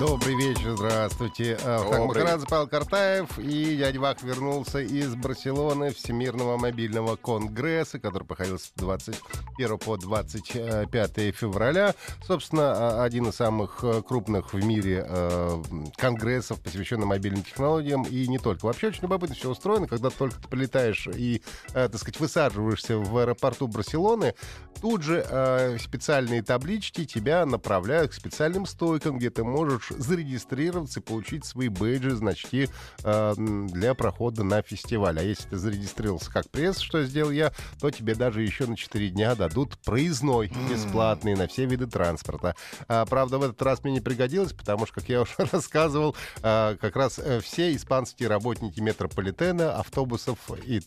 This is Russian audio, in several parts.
Добрый вечер, здравствуйте. Добрый. Махарадзе Павел Картаев и дядя Вах вернулся из Барселоны Всемирного мобильного конгресса, который проходил с 21 по 25 февраля. Собственно, один из самых э, крупных в мире э, конгрессов, посвященных мобильным технологиям, и не только. Вообще очень любопытно все устроено, когда только ты прилетаешь и, э, так сказать, высаживаешься в аэропорту Барселоны, тут же специальные таблички тебя направляют к специальным стойкам, где ты можешь зарегистрироваться и получить свои бейджи, значки э, для прохода на фестиваль. А если ты зарегистрировался как пресс, что сделал я, то тебе даже еще на 4 дня дадут проездной бесплатный на все виды транспорта. А, правда, в этот раз мне не пригодилось, потому что, как я уже рассказывал, а, как раз э, все испанские работники метрополитена, автобусов и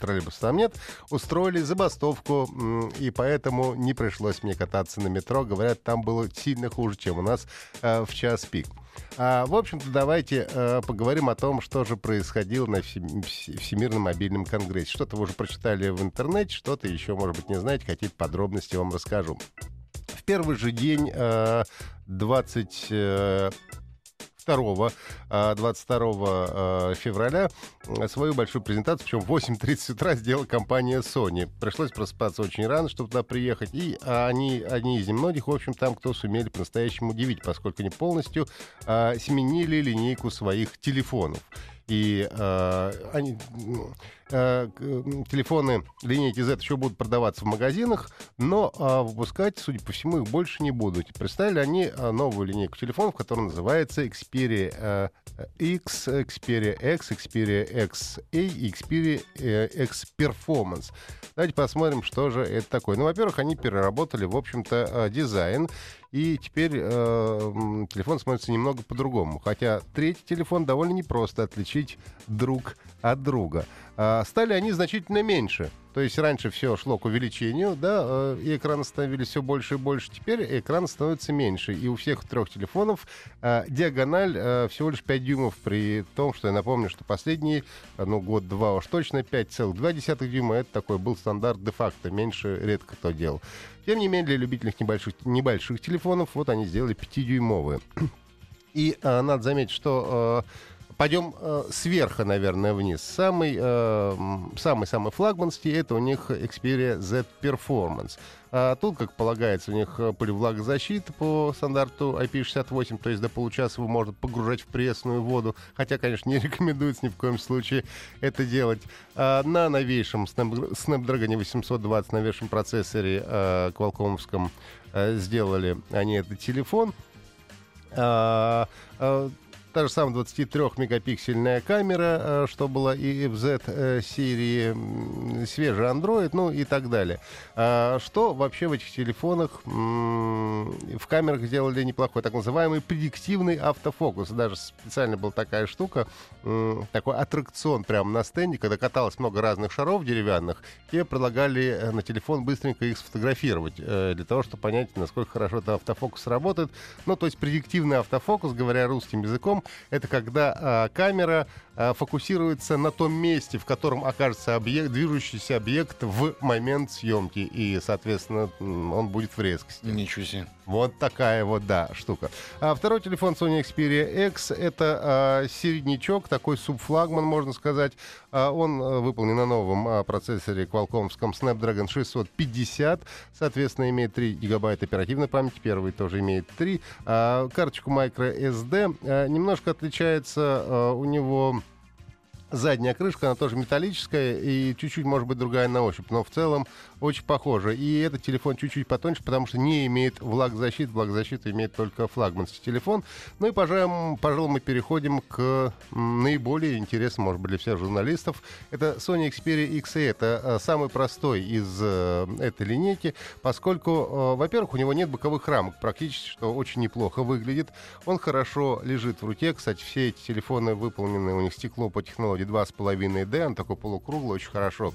троллейбусов там нет, устроили забастовку, и поэтому не пришлось мне кататься на метро. Говорят, там было сильно хуже, чем у нас э, в час час пик. А, в общем-то, давайте э, поговорим о том, что же происходило на Всемирном мобильном конгрессе. Что-то вы уже прочитали в интернете, что-то еще, может быть, не знаете, какие-то подробности вам расскажу. В первый же день, э, 20 22, 22 февраля свою большую презентацию, причем в 8.30 утра сделала компания Sony. Пришлось просыпаться очень рано, чтобы туда приехать. И они, одни из немногих, в общем, там, кто сумели по-настоящему удивить, поскольку они полностью а, сменили линейку своих телефонов и э, они, э, телефоны линейки Z еще будут продаваться в магазинах, но э, выпускать, судя по всему, их больше не будут. Представили они новую линейку телефонов, которая называется Xperia э, X, Xperia X, Xperia XA и Xperia э, X Performance. Давайте посмотрим, что же это такое. Ну, во-первых, они переработали, в общем-то, э, дизайн и теперь э, телефон смотрится немного по-другому. Хотя третий телефон довольно непросто отличить друг от друга. А стали они значительно меньше. То есть раньше все шло к увеличению, да, э, и экраны становились все больше и больше. Теперь экран становится меньше. И у всех трех телефонов э, диагональ э, всего лишь 5 дюймов, при том, что я напомню, что последний, ну, год-два уж точно, 5,2 дюйма, это такой был стандарт де-факто, меньше редко кто делал. Тем не менее, для любителей небольших, небольших телефонов, вот они сделали 5-дюймовые. И э, надо заметить, что э, Пойдем э, сверху, наверное, вниз. Самый, э, самый, самый флагманский это у них Xperia Z Performance. А тут, как полагается, у них э, пылевлагозащита по стандарту IP68, то есть до получаса его можно погружать в пресную воду, хотя, конечно, не рекомендуется ни в коем случае это делать. А на новейшем Snapdragon 820, новейшем процессоре э, Qualcomm'ском э, сделали они этот телефон. А, а, Та же самая 23-мегапиксельная камера, э, что была и в Z-серии, свежий Android, ну и так далее. А что вообще в этих телефонах в камерах сделали неплохой, так называемый предиктивный автофокус. Даже специально была такая штука, такой аттракцион прямо на стенде, когда каталось много разных шаров деревянных, тебе предлагали э, на телефон быстренько их сфотографировать, э, для того, чтобы понять, насколько хорошо этот автофокус работает. Ну, то есть предиктивный автофокус, говоря русским языком, это когда а, камера а, фокусируется на том месте, в котором окажется объект, движущийся объект в момент съемки. И, соответственно, он будет в резкости. Ничего себе. Вот такая вот, да, штука. А второй телефон Sony Xperia X — это а, середнячок, такой субфлагман, можно сказать. А, он а, выполнен на новом а, процессоре Qualcomm Snapdragon 650. Соответственно, имеет 3 гигабайта оперативной памяти. Первый тоже имеет 3. А, карточку microSD. А, немножко отличается а, у него задняя крышка, она тоже металлическая и чуть-чуть, может быть, другая на ощупь, но в целом очень похожа. И этот телефон чуть-чуть потоньше, потому что не имеет влагозащиты, влагозащита имеет только флагманский телефон. Ну и, пожалуй, пожалуй, мы переходим к наиболее интересному, может быть, для всех журналистов. Это Sony Xperia XA. Это э, самый простой из э, этой линейки, поскольку, э, во-первых, у него нет боковых рамок, практически, что очень неплохо выглядит. Он хорошо лежит в руке. Кстати, все эти телефоны выполнены, у них стекло по технологии технологии 2,5D, он такой полукруглый, очень хорошо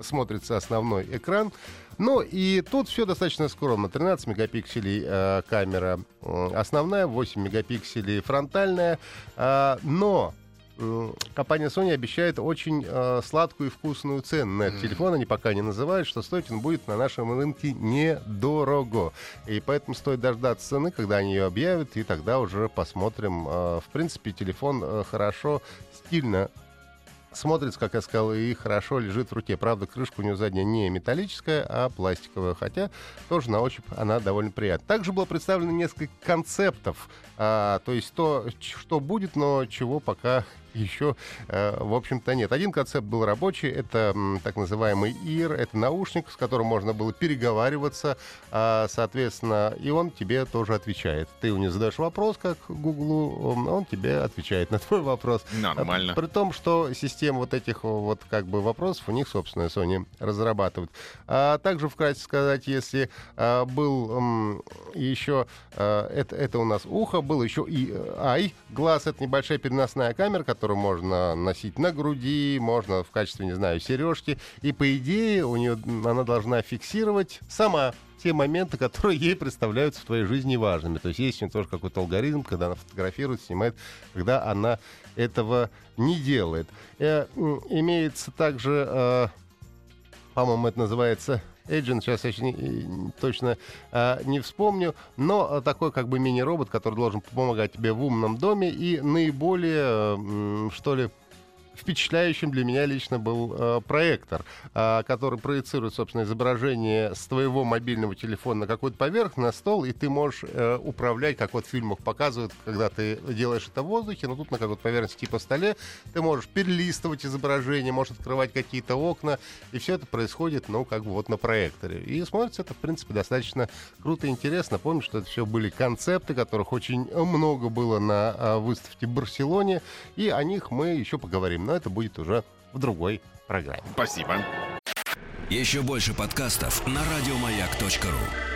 смотрится основной экран. Ну и тут все достаточно скромно. 13 мегапикселей э, камера э, основная, 8 мегапикселей фронтальная. Э, но э, компания Sony обещает очень э, сладкую и вкусную цену на этот телефон. Они пока не называют, что стоить он будет на нашем рынке недорого. И поэтому стоит дождаться цены, когда они ее объявят, и тогда уже посмотрим. Э, в принципе, телефон э, хорошо, стильно смотрится, как я сказал, и хорошо лежит в руке. Правда, крышка у нее задняя не металлическая, а пластиковая, хотя тоже на ощупь она довольно приятная. Также было представлено несколько концептов, а, то есть то, что будет, но чего пока еще, э, в общем-то, нет. Один концепт был рабочий, это так называемый ИР, это наушник, с которым можно было переговариваться, а, соответственно, и он тебе тоже отвечает. Ты у него задаешь вопрос, как Гуглу, он тебе отвечает на твой вопрос. Нормально. При том, что система вот этих вот как бы вопросов у них, собственно, Sony разрабатывают. А также, вкратце сказать, если а, был м, еще, а, это, это у нас ухо, был еще и ай, глаз, это небольшая переносная камера, которая которую можно носить на груди, можно в качестве, не знаю, сережки. И по идее у нее она должна фиксировать сама те моменты, которые ей представляются в твоей жизни важными. То есть есть у нее тоже какой-то алгоритм, когда она фотографирует, снимает, когда она этого не делает. Э, имеется также, э, по-моему, это называется Agent, сейчас я не, точно э, не вспомню, но такой как бы мини-робот, который должен помогать тебе в умном доме и наиболее, э, что ли, впечатляющим для меня лично был э, проектор, э, который проецирует, собственно, изображение с твоего мобильного телефона на какую-то поверхность, на стол, и ты можешь э, управлять, как вот в фильмах показывают, когда ты делаешь это в воздухе, но тут на какой-то поверхности типа столе ты можешь перелистывать изображение, можешь открывать какие-то окна, и все это происходит, ну, как бы вот на проекторе. И смотрится это, в принципе, достаточно круто и интересно. Помню, что это все были концепты, которых очень много было на э, выставке в Барселоне, и о них мы еще поговорим но это будет уже в другой программе. Спасибо. Еще больше подкастов на радиомаяк.ру